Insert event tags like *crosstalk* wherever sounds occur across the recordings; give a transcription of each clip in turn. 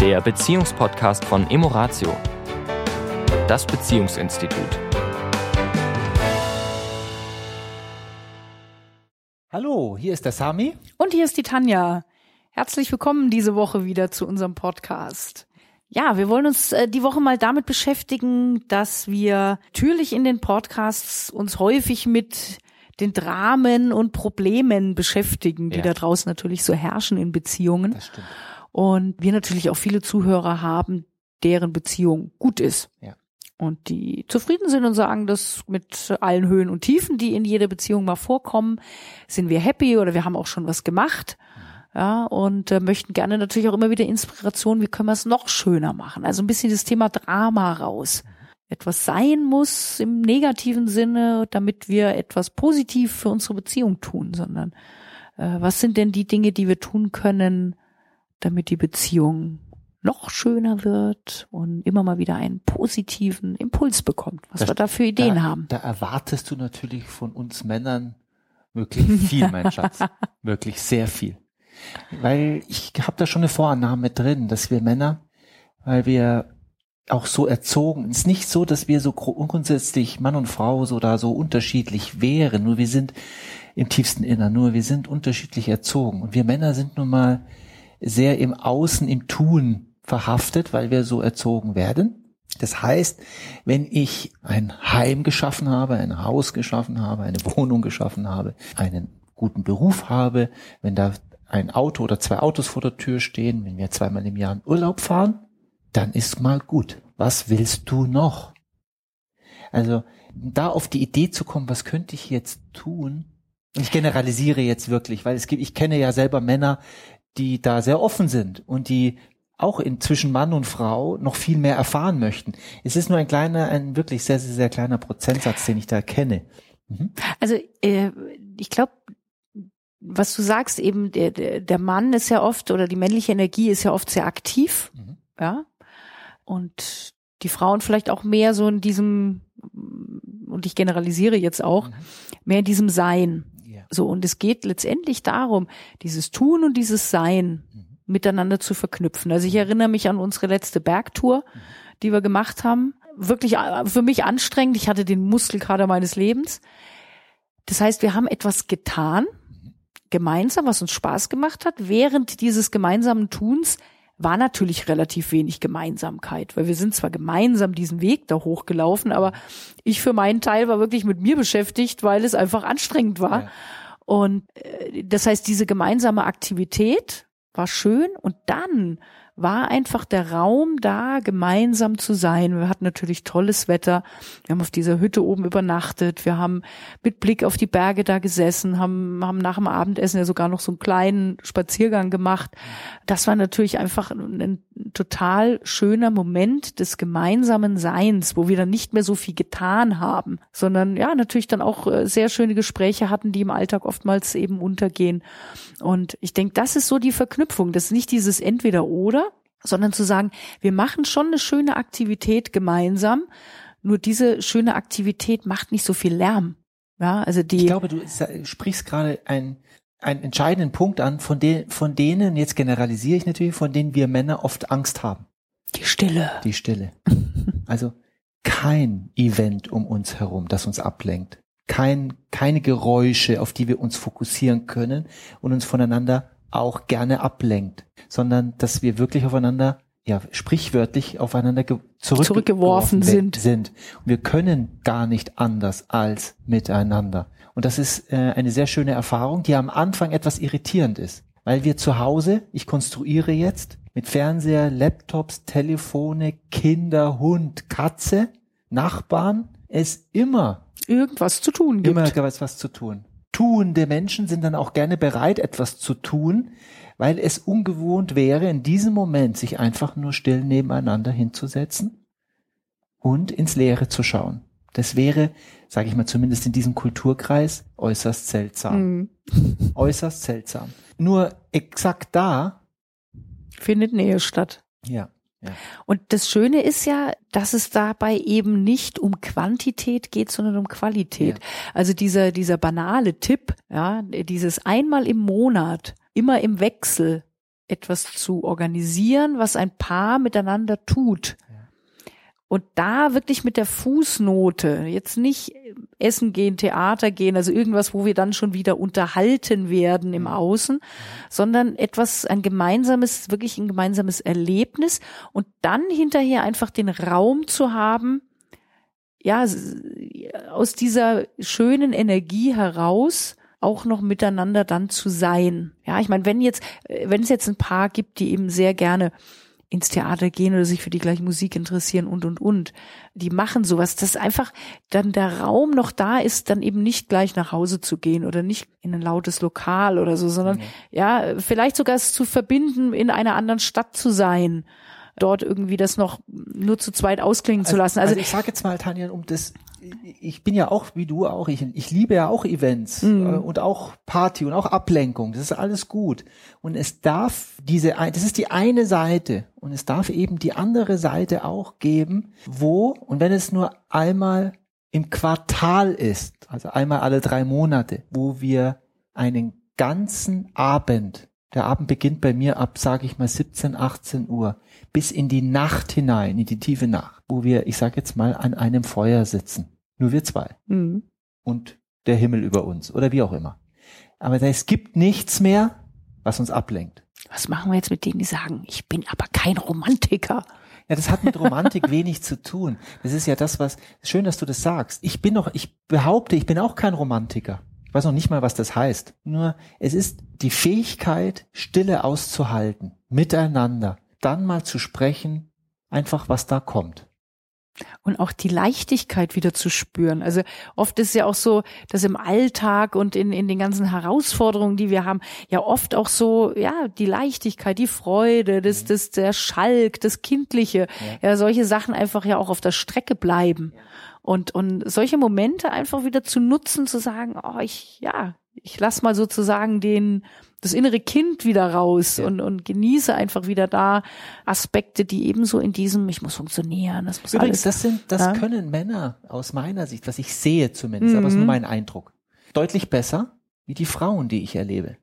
der Beziehungspodcast von Emoratio, das Beziehungsinstitut. Hallo, hier ist der Sami. Und hier ist die Tanja. Herzlich willkommen diese Woche wieder zu unserem Podcast. Ja, wir wollen uns äh, die Woche mal damit beschäftigen, dass wir natürlich in den Podcasts uns häufig mit den Dramen und Problemen beschäftigen, die Ja. da draußen natürlich so herrschen in Beziehungen. Das stimmt. Und wir natürlich auch viele Zuhörer haben, deren Beziehung gut ist. Ja. Und die zufrieden sind und sagen, dass mit allen Höhen und Tiefen, die in jeder Beziehung mal vorkommen, sind wir happy oder wir haben auch schon was gemacht. Ja, und äh, möchten gerne natürlich auch immer wieder Inspiration, wie können wir es noch schöner machen? Also ein bisschen das Thema Drama raus. Etwas sein muss im negativen Sinne, damit wir etwas positiv für unsere Beziehung tun, sondern äh, was sind denn die Dinge, die wir tun können, damit die Beziehung noch schöner wird und immer mal wieder einen positiven Impuls bekommt, was Das- wir da für Ideen da, haben. Da erwartest du natürlich von uns Männern wirklich viel, mein *laughs* Schatz. Wirklich sehr viel. Weil ich habe da schon eine Vorannahme drin, dass wir Männer, weil wir auch so erzogen, es ist nicht so, dass wir so gru- grundsätzlich Mann und Frau so da so unterschiedlich wären, nur wir sind im tiefsten Innern, nur wir sind unterschiedlich erzogen und wir Männer sind nun mal sehr im Außen, im Tun verhaftet, weil wir so erzogen werden. Das heißt, wenn ich ein Heim geschaffen habe, ein Haus geschaffen habe, eine Wohnung geschaffen habe, einen guten Beruf habe, wenn da ein Auto oder zwei Autos vor der Tür stehen, wenn wir zweimal im Jahr in Urlaub fahren, dann ist mal gut. Was willst du noch? Also da auf die Idee zu kommen, was könnte ich jetzt tun? Ich generalisiere jetzt wirklich, weil es gibt, ich kenne ja selber Männer, die da sehr offen sind und die auch in zwischen Mann und Frau noch viel mehr erfahren möchten. Es ist nur ein kleiner, ein wirklich sehr, sehr, sehr kleiner Prozentsatz, den ich da kenne. Mhm. Also äh, ich glaube, was du sagst, eben der, der, Mann ist ja oft oder die männliche Energie ist ja oft sehr aktiv, Mhm. ja. Und die Frauen vielleicht auch mehr so in diesem, und ich generalisiere jetzt auch, Mhm. mehr in diesem Sein. So, und es geht letztendlich darum, dieses Tun und dieses Sein Mhm. miteinander zu verknüpfen. Also ich erinnere mich an unsere letzte Bergtour, die wir gemacht haben. Wirklich äh, für mich anstrengend. Ich hatte den Muskelkater meines Lebens. Das heißt, wir haben etwas getan, gemeinsam, was uns Spaß gemacht hat. Während dieses gemeinsamen Tuns war natürlich relativ wenig Gemeinsamkeit, weil wir sind zwar gemeinsam diesen Weg da hochgelaufen, aber ich für meinen Teil war wirklich mit mir beschäftigt, weil es einfach anstrengend war. Ja. Und äh, das heißt, diese gemeinsame Aktivität war schön und dann war einfach der Raum da, gemeinsam zu sein. Wir hatten natürlich tolles Wetter. Wir haben auf dieser Hütte oben übernachtet. Wir haben mit Blick auf die Berge da gesessen, haben, haben nach dem Abendessen ja sogar noch so einen kleinen Spaziergang gemacht. Das war natürlich einfach ein, ein total schöner Moment des gemeinsamen Seins, wo wir dann nicht mehr so viel getan haben, sondern ja, natürlich dann auch äh, sehr schöne Gespräche hatten, die im Alltag oftmals eben untergehen. Und ich denke, das ist so die Verknüpfung. Das ist nicht dieses Entweder-Oder, sondern zu sagen, wir machen schon eine schöne Aktivität gemeinsam, nur diese schöne Aktivität macht nicht so viel Lärm. Ja, also die. Ich glaube, du sprichst gerade einen, einen entscheidenden Punkt an, von, de von denen, jetzt generalisiere ich natürlich, von denen wir Männer oft Angst haben. die Stille. Die Stille. *laughs* Also kein Event um uns herum, das uns ablenkt. Kein, keine Geräusche, auf die wir uns fokussieren können und uns voneinander auch gerne ablenkt, sondern dass wir wirklich aufeinander, ja, sprichwörtlich aufeinander zurück Zurückgeworfen sind. sind. Und wir können gar nicht anders als miteinander. Und das ist äh, eine sehr schöne Erfahrung, die am Anfang etwas irritierend ist. Weil wir zu Hause, ich konstruiere jetzt, mit Fernseher, Laptops, Telefone, Kinder, Hund, Katze, Nachbarn, es immer, Irgendwas zu tun gibt. immer was, was zu tun. Tuende Menschen sind dann auch gerne bereit, etwas zu tun, weil es ungewohnt wäre, in diesem Moment sich einfach nur still nebeneinander hinzusetzen und ins Leere zu schauen. Das wäre, sage ich mal, zumindest in diesem Kulturkreis äußerst seltsam. Mhm. *laughs* Äußerst seltsam. Nur exakt da, Findet Nähe statt. ja, ja. Und das Schöne ist ja, dass es dabei eben nicht um Quantität geht, sondern um Qualität. Ja. Also dieser, dieser banale Tipp, ja, dieses einmal im Monat, immer im Wechsel etwas zu organisieren, was ein Paar miteinander tut. Und da wirklich mit der Fußnote, jetzt nicht essen gehen, Theater gehen, also irgendwas, wo wir dann schon wieder unterhalten werden im Außen, sondern etwas, ein gemeinsames, wirklich ein gemeinsames Erlebnis und dann hinterher einfach den Raum zu haben, ja, aus dieser schönen Energie heraus auch noch miteinander dann zu sein. Ja, ich meine, wenn jetzt, wenn es jetzt ein Paar gibt, die eben sehr gerne ins Theater gehen oder sich für die gleiche Musik interessieren und, und, und. Die machen sowas, dass einfach dann der Raum noch da ist, dann eben nicht gleich nach Hause zu gehen oder nicht in ein lautes Lokal oder so, sondern mhm. ja, vielleicht sogar es zu verbinden, in einer anderen Stadt zu sein dort irgendwie das noch nur zu zweit ausklingen also, zu lassen. Also, also ich sage jetzt mal, Tanja, um das ich bin ja auch wie du auch, ich, ich liebe ja auch Events mhm. äh, und auch Party und auch Ablenkung. Das ist alles gut. Und es darf diese, das ist die eine Seite und es darf eben die andere Seite auch geben, wo, und wenn es nur einmal im Quartal ist, also einmal alle drei Monate, wo wir einen ganzen Abend, der Abend beginnt bei mir ab, sage ich mal, 17, 18 Uhr, bis in die Nacht hinein, in die tiefe Nacht, wo wir, ich sage jetzt mal, an einem Feuer sitzen. Nur wir zwei. Mhm. Und der Himmel über uns oder wie auch immer. Aber es gibt nichts mehr, was uns ablenkt. Was machen wir jetzt mit denen, die sagen, ich bin aber kein Romantiker? Ja, das hat mit Romantik *laughs* wenig zu tun. Das ist ja das, was, schön, dass du das sagst. Ich bin noch, ich behaupte, ich bin auch kein Romantiker. Ich weiß noch nicht mal, was das heißt. Nur, es ist die Fähigkeit, Stille auszuhalten, miteinander, dann mal zu sprechen, einfach was da kommt. Und auch die Leichtigkeit wieder zu spüren. Also oft ist ja auch so, dass im Alltag und in, in den ganzen Herausforderungen, die wir haben, ja oft auch so, ja, die Leichtigkeit, die Freude, das, mhm. das, der Schalk, das Kindliche, ja. ja, solche Sachen einfach ja auch auf der Strecke bleiben. Und, und solche Momente einfach wieder zu nutzen, zu sagen, oh, ich, ja, ich lass mal sozusagen den, das innere Kind wieder raus ja. und, und genieße einfach wieder da Aspekte, die ebenso in diesem, ich muss funktionieren, das muss Übrigens, alles, das sind, das ja? können Männer aus meiner Sicht, was ich sehe zumindest, mhm. aber es ist nur mhm. mein Eindruck, deutlich besser wie die Frauen, die ich erlebe.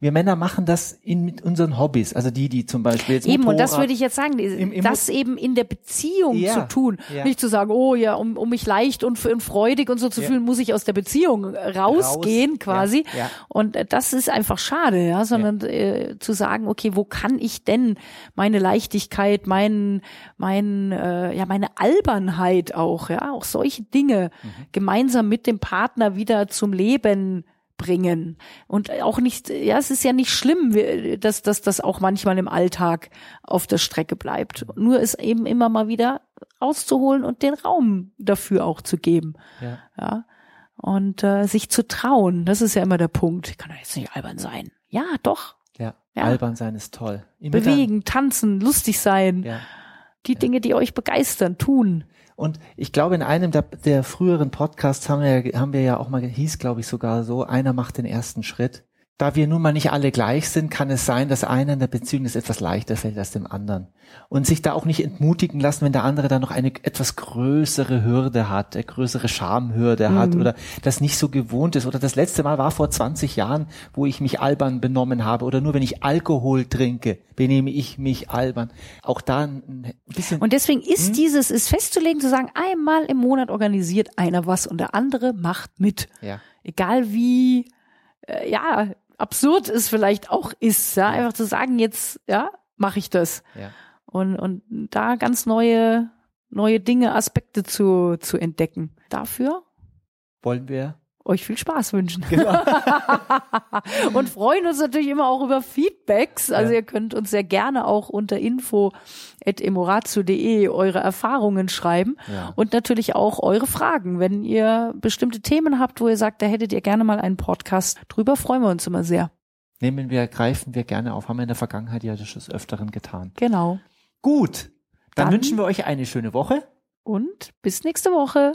Wir Männer machen das in mit unseren Hobbys, also die, die zum Beispiel jetzt eben Motorrad, und das würde ich jetzt sagen, im, im das eben in der Beziehung ja, zu tun, ja. nicht zu sagen, oh ja, um, um mich leicht und, und freudig und so zu ja. fühlen, muss ich aus der Beziehung rausgehen Raus. quasi. Und äh, das ist einfach schade, ja, sondern äh, zu sagen, okay, wo kann ich denn meine Leichtigkeit, mein, mein, äh, ja, meine Albernheit auch, ja, auch solche Dinge mhm. gemeinsam mit dem Partner wieder zum Leben bringen. Und auch nicht, ja, es ist ja nicht schlimm, dass, dass das auch manchmal im Alltag auf der Strecke bleibt. Nur es eben immer mal wieder auszuholen und den Raum dafür auch zu geben. Ja. ja. Und äh, sich zu trauen, das ist ja immer der Punkt. Ich kann doch jetzt nicht albern sein. Ja, doch. Ja, ja. albern sein ist toll. Immer Bewegen, tanzen, lustig sein. Ja. Die. Dinge, die euch begeistern, tun. Und ich glaube, in einem der, der früheren Podcasts haben wir, haben wir ja auch mal, hieß glaube ich sogar so, einer macht den ersten Schritt da wir nun mal nicht alle gleich sind, kann es sein, dass einer in der Beziehung es etwas leichter fällt als dem anderen. Und sich da auch nicht entmutigen lassen, wenn der andere da noch eine etwas größere Hürde hat, eine größere Schamhürde mhm. hat oder das nicht so gewohnt ist. Oder das letzte Mal war vor 20 Jahren, wo ich mich albern benommen habe. Oder nur wenn ich Alkohol trinke, benehme ich mich albern. Auch da ein bisschen. Und deswegen ist hm? dieses, ist festzulegen, zu sagen, einmal im Monat organisiert einer was und der andere macht mit. Ja. Egal wie, äh, ja, absurd es vielleicht auch ist, ja, einfach zu sagen, jetzt, ja, mache ich das. Ja. Und, und da ganz neue, neue Dinge, Aspekte zu, zu entdecken. Dafür wollen wir euch viel Spaß wünschen. Genau. *laughs* und freuen uns natürlich immer auch über Feedbacks. Also ja. ihr könnt uns sehr gerne auch unter info.emoratio.de eure Erfahrungen schreiben ja. und natürlich auch eure Fragen. Wenn ihr bestimmte Themen habt, wo ihr sagt, da hättet ihr gerne mal einen Podcast drüber, freuen wir uns immer sehr. Nehmen wir, greifen wir gerne auf. Haben wir in der Vergangenheit ja das des Öfteren getan. Genau. Gut. Dann, Dann wünschen wir euch eine schöne Woche. Und bis nächste Woche.